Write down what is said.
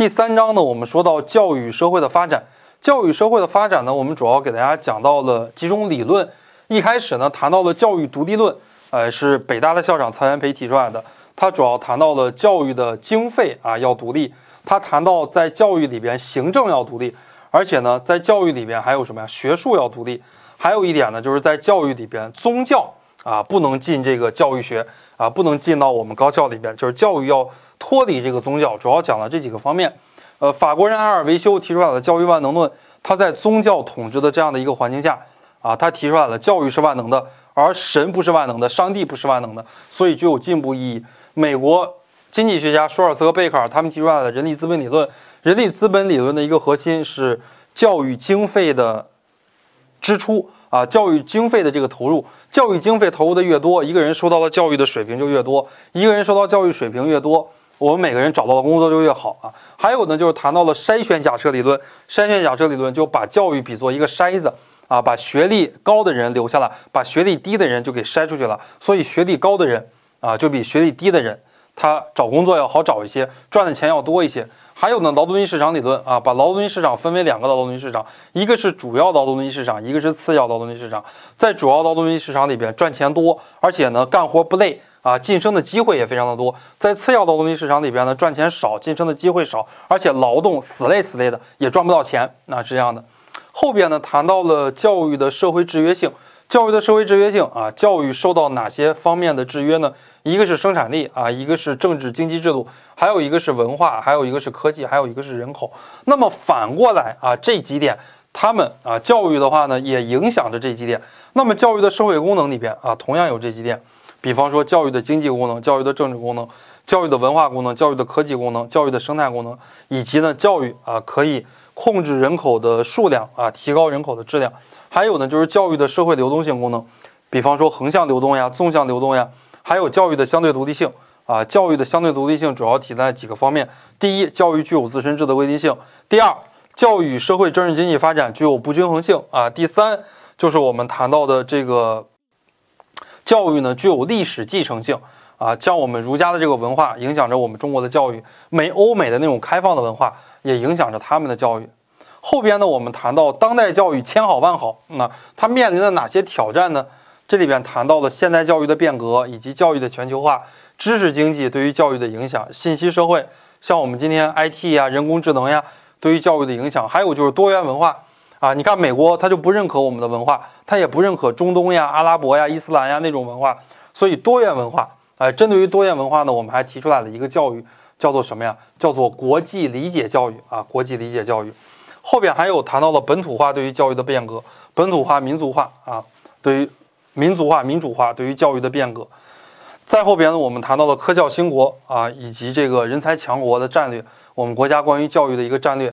第三章呢，我们说到教育社会的发展。教育社会的发展呢，我们主要给大家讲到了几种理论。一开始呢，谈到了教育独立论，呃，是北大的校长曹元培提出来的。他主要谈到了教育的经费啊要独立，他谈到在教育里边行政要独立，而且呢，在教育里边还有什么呀？学术要独立。还有一点呢，就是在教育里边，宗教啊不能进这个教育学啊，不能进到我们高校里边，就是教育要脱离这个宗教。主要讲了这几个方面。呃，法国人埃尔维修提出来的教育万能论，他在宗教统治的这样的一个环境下，啊，他提出来了教育是万能的，而神不是万能的，上帝不是万能的，所以具有进步意义。美国经济学家舒尔茨和贝克尔他们提出来的人力资本理论，人力资本理论的一个核心是教育经费的支出啊，教育经费的这个投入，教育经费投入的越多，一个人受到的教育的水平就越多，一个人受到教育水平越多。我们每个人找到的工作就越好啊。还有呢，就是谈到了筛选假设理论。筛选假设理论就把教育比作一个筛子啊，把学历高的人留下来，把学历低的人就给筛出去了。所以学历高的人啊，就比学历低的人，他找工作要好找一些，赚的钱要多一些。还有呢，劳动力市场理论啊，把劳动力市场分为两个劳动力市场，一个是主要劳动力市场，一个是次要劳动力市场。在主要劳动力市场里边，赚钱多，而且呢，干活不累。啊，晋升的机会也非常的多，在次要劳动力市场里边呢，赚钱少，晋升的机会少，而且劳动死累死累的，也赚不到钱，那是这样的。后边呢，谈到了教育的社会制约性，教育的社会制约性啊，教育受到哪些方面的制约呢？一个是生产力啊，一个是政治经济制度，还有一个是文化，还有一个是科技，还有一个是人口。那么反过来啊，这几点，他们啊，教育的话呢，也影响着这几点。那么教育的社会功能里边啊，同样有这几点。比方说，教育的经济功能、教育的政治功能、教育的文化功能、教育的科技功能、教育的生态功能，以及呢，教育啊可以控制人口的数量啊，提高人口的质量。还有呢，就是教育的社会流动性功能，比方说横向流动呀、纵向流动呀。还有教育的相对独立性啊，教育的相对独立性主要体现在几个方面：第一，教育具有自身质的规定性；第二，教育社会政治经济发展具有不均衡性啊；第三，就是我们谈到的这个。教育呢具有历史继承性啊，像我们儒家的这个文化影响着我们中国的教育，美欧美的那种开放的文化也影响着他们的教育。后边呢，我们谈到当代教育千好万好，那它面临了哪些挑战呢？这里边谈到了现代教育的变革以及教育的全球化、知识经济对于教育的影响、信息社会，像我们今天 IT 呀、人工智能呀对于教育的影响，还有就是多元文化。啊，你看美国，他就不认可我们的文化，他也不认可中东呀、阿拉伯呀、伊斯兰呀那种文化，所以多元文化，哎，针对于多元文化呢，我们还提出来了一个教育，叫做什么呀？叫做国际理解教育啊，国际理解教育。后边还有谈到了本土化对于教育的变革，本土化、民族化啊，对于民族化、民主化对于教育的变革。再后边呢，我们谈到了科教兴国啊，以及这个人才强国的战略，我们国家关于教育的一个战略。